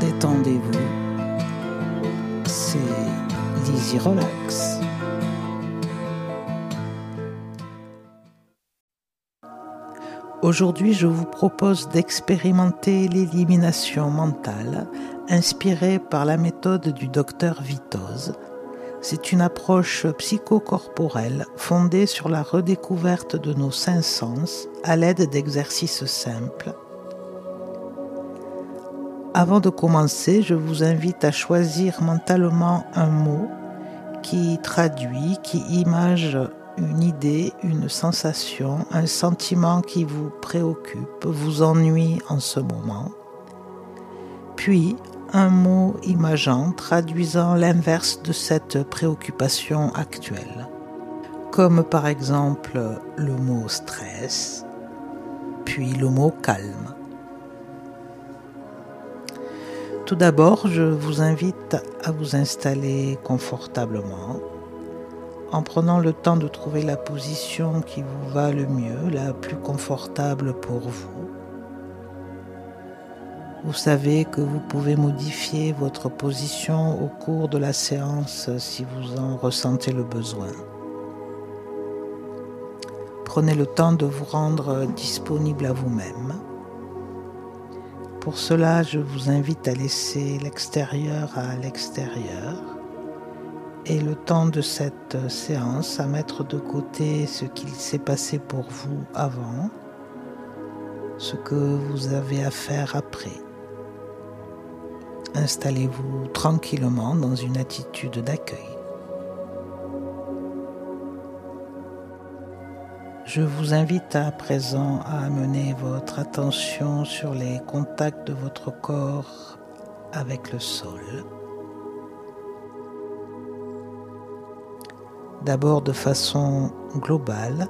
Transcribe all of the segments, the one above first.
détendez-vous, c'est Lizzy Relax. Aujourd'hui, je vous propose d'expérimenter l'élimination mentale inspirée par la méthode du docteur Vitoz. C'est une approche psychocorporelle fondée sur la redécouverte de nos cinq sens à l'aide d'exercices simples. Avant de commencer, je vous invite à choisir mentalement un mot qui traduit, qui image une idée, une sensation, un sentiment qui vous préoccupe, vous ennuie en ce moment. Puis un mot imageant traduisant l'inverse de cette préoccupation actuelle, comme par exemple le mot stress, puis le mot calme. Tout d'abord, je vous invite à vous installer confortablement en prenant le temps de trouver la position qui vous va le mieux, la plus confortable pour vous. Vous savez que vous pouvez modifier votre position au cours de la séance si vous en ressentez le besoin. Prenez le temps de vous rendre disponible à vous-même. Pour cela, je vous invite à laisser l'extérieur à l'extérieur et le temps de cette séance à mettre de côté ce qu'il s'est passé pour vous avant, ce que vous avez à faire après. Installez-vous tranquillement dans une attitude d'accueil. Je vous invite à présent à amener votre attention sur les contacts de votre corps avec le sol. d'abord de façon globale,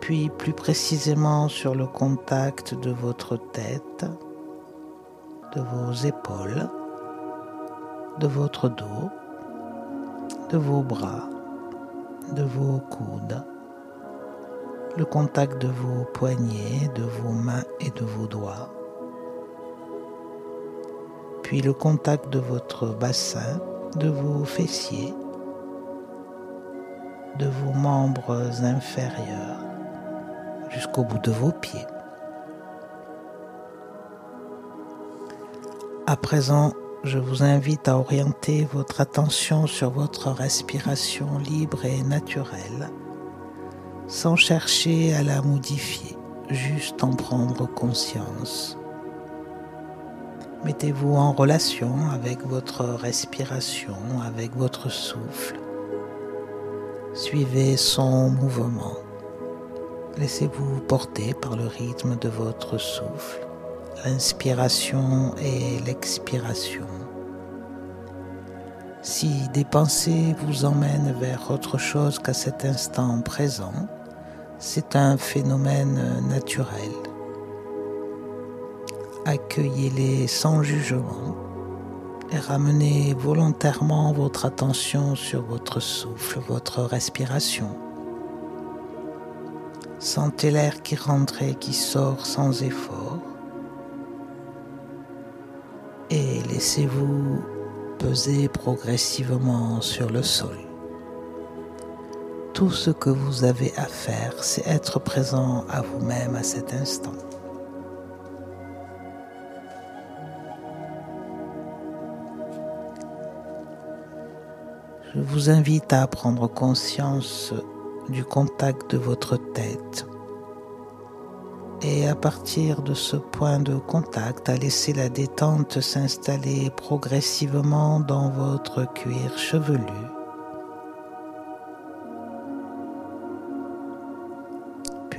puis plus précisément sur le contact de votre tête, de vos épaules, de votre dos, de vos bras, de vos coudes, le contact de vos poignets, de vos mains et de vos doigts, puis le contact de votre bassin, de vos fessiers, de vos membres inférieurs jusqu'au bout de vos pieds. À présent, je vous invite à orienter votre attention sur votre respiration libre et naturelle, sans chercher à la modifier, juste en prendre conscience. Mettez-vous en relation avec votre respiration, avec votre souffle Suivez son mouvement. Laissez-vous porter par le rythme de votre souffle, l'inspiration et l'expiration. Si des pensées vous emmènent vers autre chose qu'à cet instant présent, c'est un phénomène naturel. Accueillez-les sans jugement et ramenez volontairement votre attention sur votre souffle, votre respiration. Sentez l'air qui rentre et qui sort sans effort et laissez-vous peser progressivement sur le sol. Tout ce que vous avez à faire, c'est être présent à vous-même à cet instant. Je vous invite à prendre conscience du contact de votre tête et à partir de ce point de contact, à laisser la détente s'installer progressivement dans votre cuir chevelu.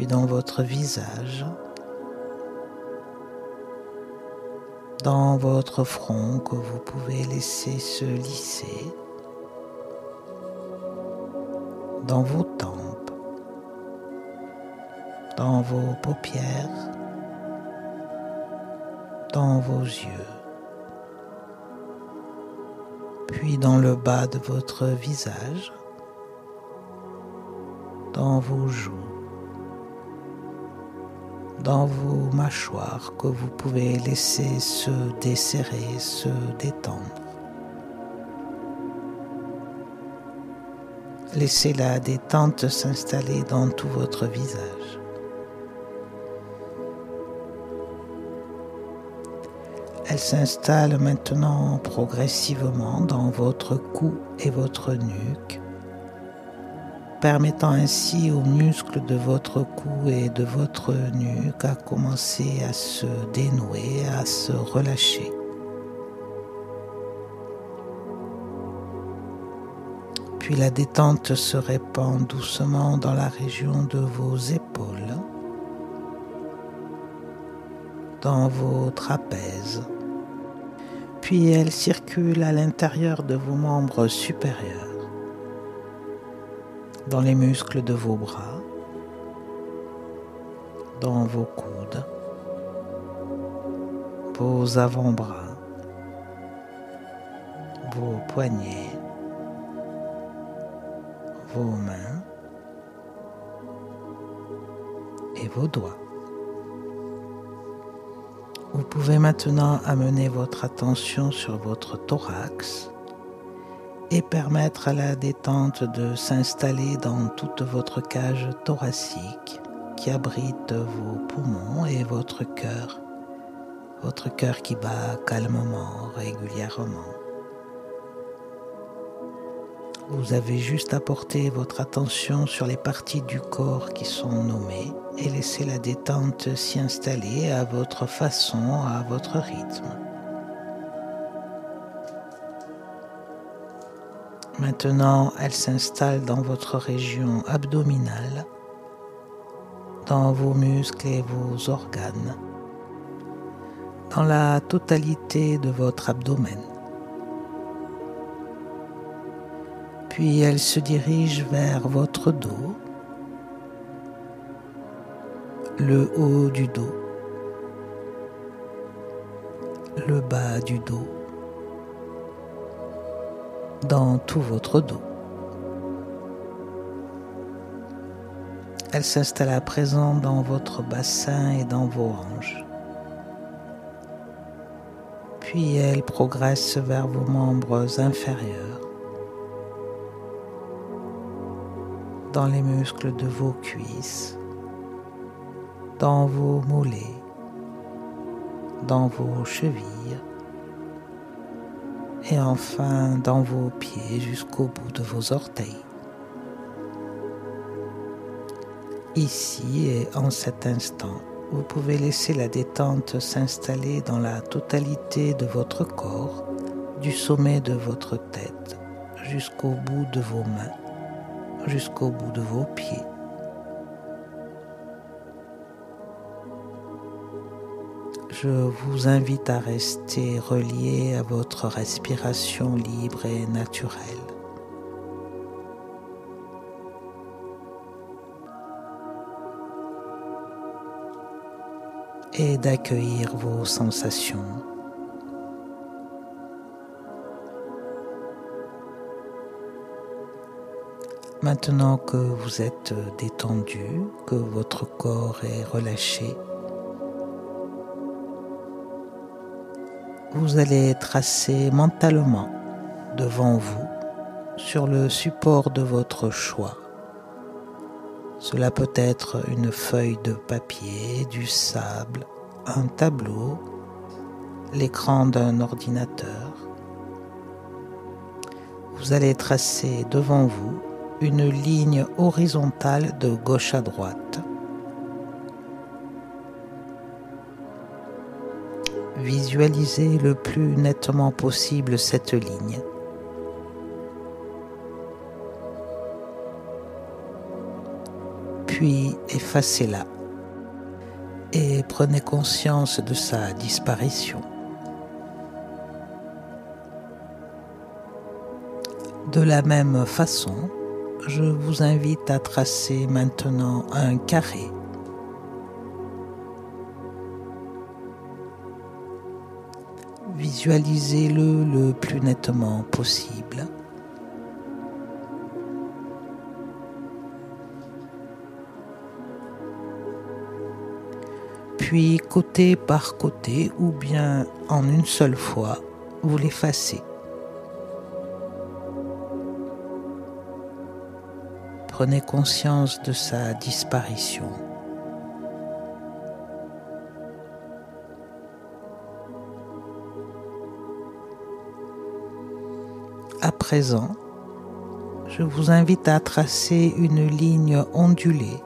Dans votre visage, dans votre front que vous pouvez laisser se lisser dans vos tempes, dans vos paupières, dans vos yeux, puis dans le bas de votre visage, dans vos joues, dans vos mâchoires que vous pouvez laisser se desserrer, se détendre. Laissez la détente s'installer dans tout votre visage. Elle s'installe maintenant progressivement dans votre cou et votre nuque, permettant ainsi aux muscles de votre cou et de votre nuque à commencer à se dénouer, à se relâcher. Puis la détente se répand doucement dans la région de vos épaules, dans vos trapèzes, puis elle circule à l'intérieur de vos membres supérieurs, dans les muscles de vos bras, dans vos coudes, vos avant-bras, vos poignets, vos mains et vos doigts. Vous pouvez maintenant amener votre attention sur votre thorax et permettre à la détente de s'installer dans toute votre cage thoracique qui abrite vos poumons et votre cœur, votre cœur qui bat calmement, régulièrement. Vous avez juste à porter votre attention sur les parties du corps qui sont nommées et laisser la détente s'y installer à votre façon, à votre rythme. Maintenant, elle s'installe dans votre région abdominale, dans vos muscles et vos organes, dans la totalité de votre abdomen. Puis elle se dirige vers votre dos, le haut du dos, le bas du dos, dans tout votre dos. Elle s'installe à présent dans votre bassin et dans vos hanches. Puis elle progresse vers vos membres inférieurs dans les muscles de vos cuisses, dans vos mollets, dans vos chevilles et enfin dans vos pieds jusqu'au bout de vos orteils. Ici et en cet instant, vous pouvez laisser la détente s'installer dans la totalité de votre corps, du sommet de votre tête jusqu'au bout de vos mains jusqu'au bout de vos pieds. Je vous invite à rester relié à votre respiration libre et naturelle. et d'accueillir vos sensations. Maintenant que vous êtes détendu, que votre corps est relâché, vous allez tracer mentalement devant vous sur le support de votre choix. Cela peut être une feuille de papier, du sable, un tableau, l'écran d'un ordinateur. Vous allez tracer devant vous une ligne horizontale de gauche à droite. Visualisez le plus nettement possible cette ligne. Puis effacez-la et prenez conscience de sa disparition. De la même façon, je vous invite à tracer maintenant un carré. Visualisez-le le plus nettement possible. puis côté par côté ou bien en une seule fois, vous l'effacez. Prenez conscience de sa disparition. À présent, je vous invite à tracer une ligne ondulée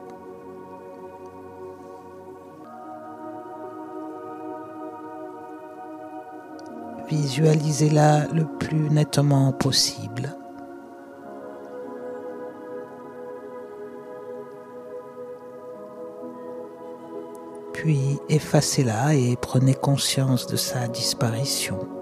Visualisez-la le plus nettement possible. Puis effacez-la et prenez conscience de sa disparition.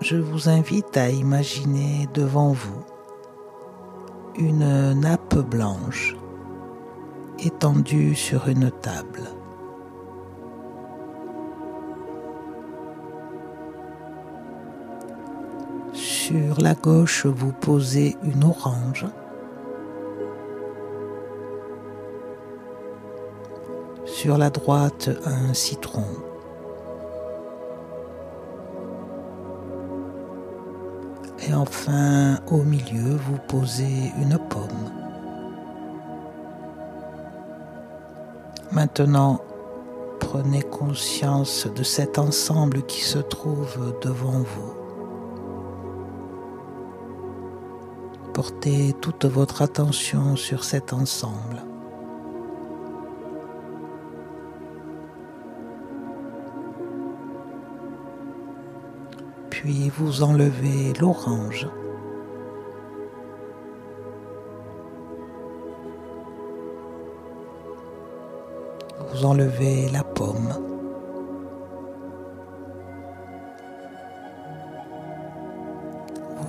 Je vous invite à imaginer devant vous une nappe blanche étendue sur une table. Sur la gauche, vous posez une orange. Sur la droite, un citron. Et enfin, au milieu, vous posez une pomme. Maintenant, prenez conscience de cet ensemble qui se trouve devant vous. Portez toute votre attention sur cet ensemble. Puis vous enlevez l'orange. Vous enlevez la pomme.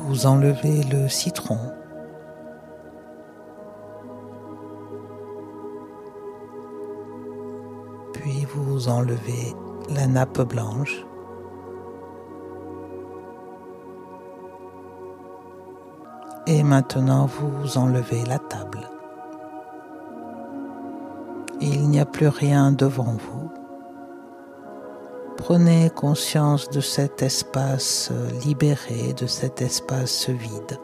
Vous enlevez le citron. Puis vous enlevez la nappe blanche. Et maintenant, vous enlevez la table. Il n'y a plus rien devant vous. Prenez conscience de cet espace libéré, de cet espace vide.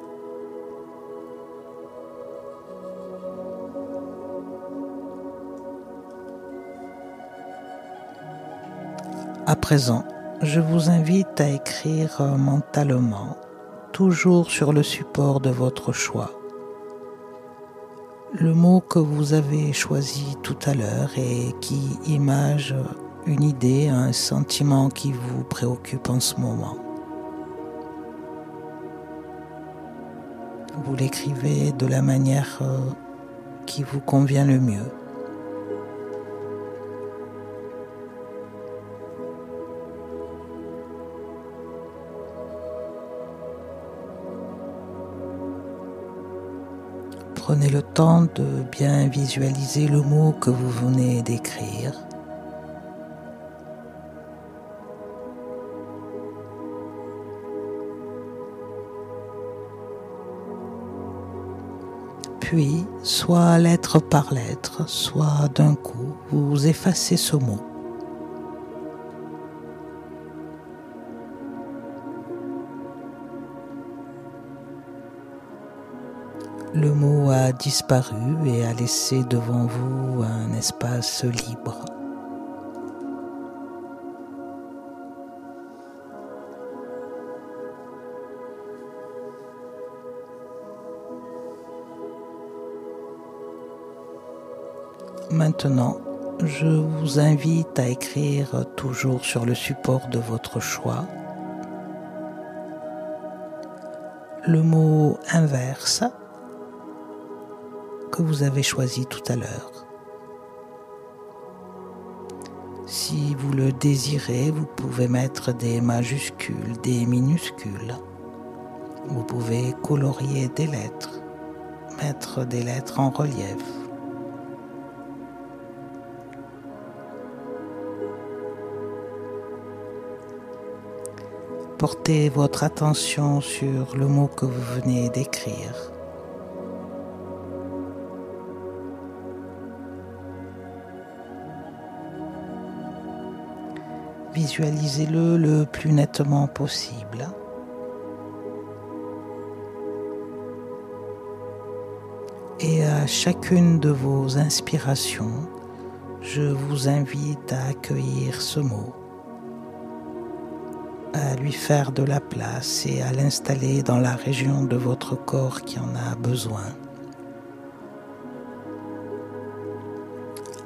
À présent, je vous invite à écrire mentalement toujours sur le support de votre choix. Le mot que vous avez choisi tout à l'heure et qui image une idée, un sentiment qui vous préoccupe en ce moment. Vous l'écrivez de la manière euh, qui vous convient le mieux. Prenez le temps de bien visualiser le mot que vous venez d'écrire. Puis, soit lettre par lettre, soit d'un coup, vous effacez ce mot. Le mot a disparu et a laissé devant vous un espace libre. Maintenant, je vous invite à écrire toujours sur le support de votre choix le mot inverse vous avez choisi tout à l'heure. Si vous le désirez, vous pouvez mettre des majuscules, des minuscules. Vous pouvez colorier des lettres, mettre des lettres en relief. Portez votre attention sur le mot que vous venez d'écrire. Visualisez-le le plus nettement possible. Et à chacune de vos inspirations, je vous invite à accueillir ce mot, à lui faire de la place et à l'installer dans la région de votre corps qui en a besoin.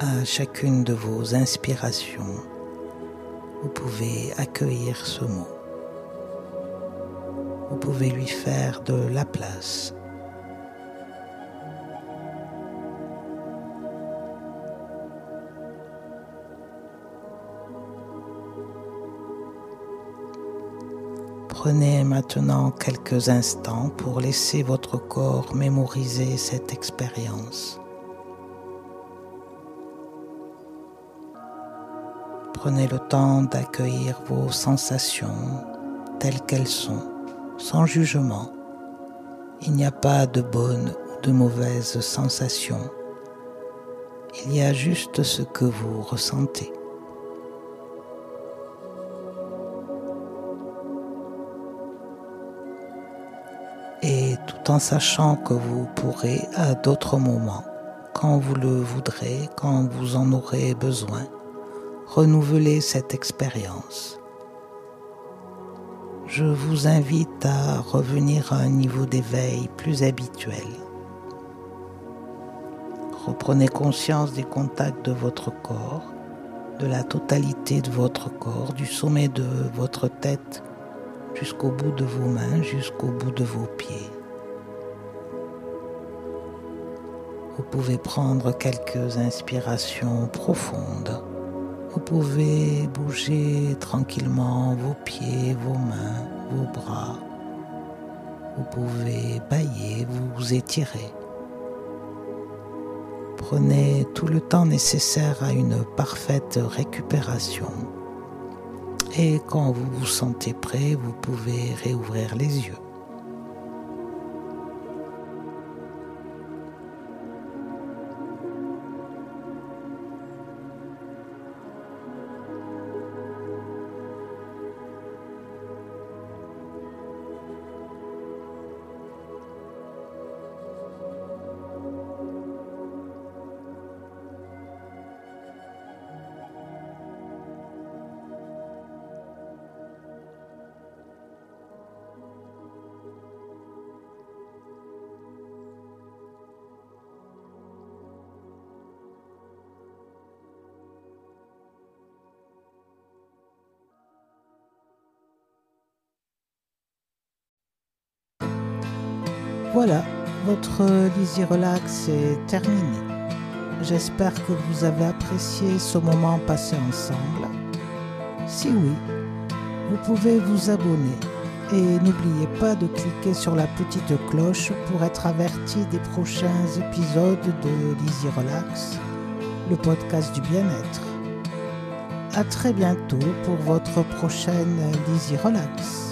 À chacune de vos inspirations, vous pouvez accueillir ce mot. Vous pouvez lui faire de la place Prenez maintenant quelques instants pour laisser votre corps mémoriser cette expérience. Prenez le temps d'accueillir vos sensations telles qu'elles sont, sans jugement. Il n'y a pas de bonnes ou de mauvaises sensations. Il y a juste ce que vous ressentez. tout en sachant que vous pourrez à d'autres moments, quand vous le voudrez, quand vous en aurez besoin, renouveler cette expérience. Je vous invite à revenir à un niveau d'éveil plus habituel. Reprenez conscience des contacts de votre corps, de la totalité de votre corps, du sommet de votre tête jusqu'au bout de vos mains, jusqu'au bout de vos pieds. Vous pouvez prendre quelques inspirations profondes. Vous pouvez bouger tranquillement vos pieds, vos mains, vos bras. Vous pouvez bailler, vous étirer. Prenez tout le temps nécessaire à une parfaite récupération. Et quand vous vous sentez prêt, vous pouvez réouvrir les yeux. Voilà, votre Lizzy Relax est terminé. J'espère que vous avez apprécié ce moment passé ensemble. Si oui, vous pouvez vous abonner et n'oubliez pas de cliquer sur la petite cloche pour être averti des prochains épisodes de Lizzy Relax, le podcast du bien-être. À très bientôt pour votre prochaine Lizzy Relax.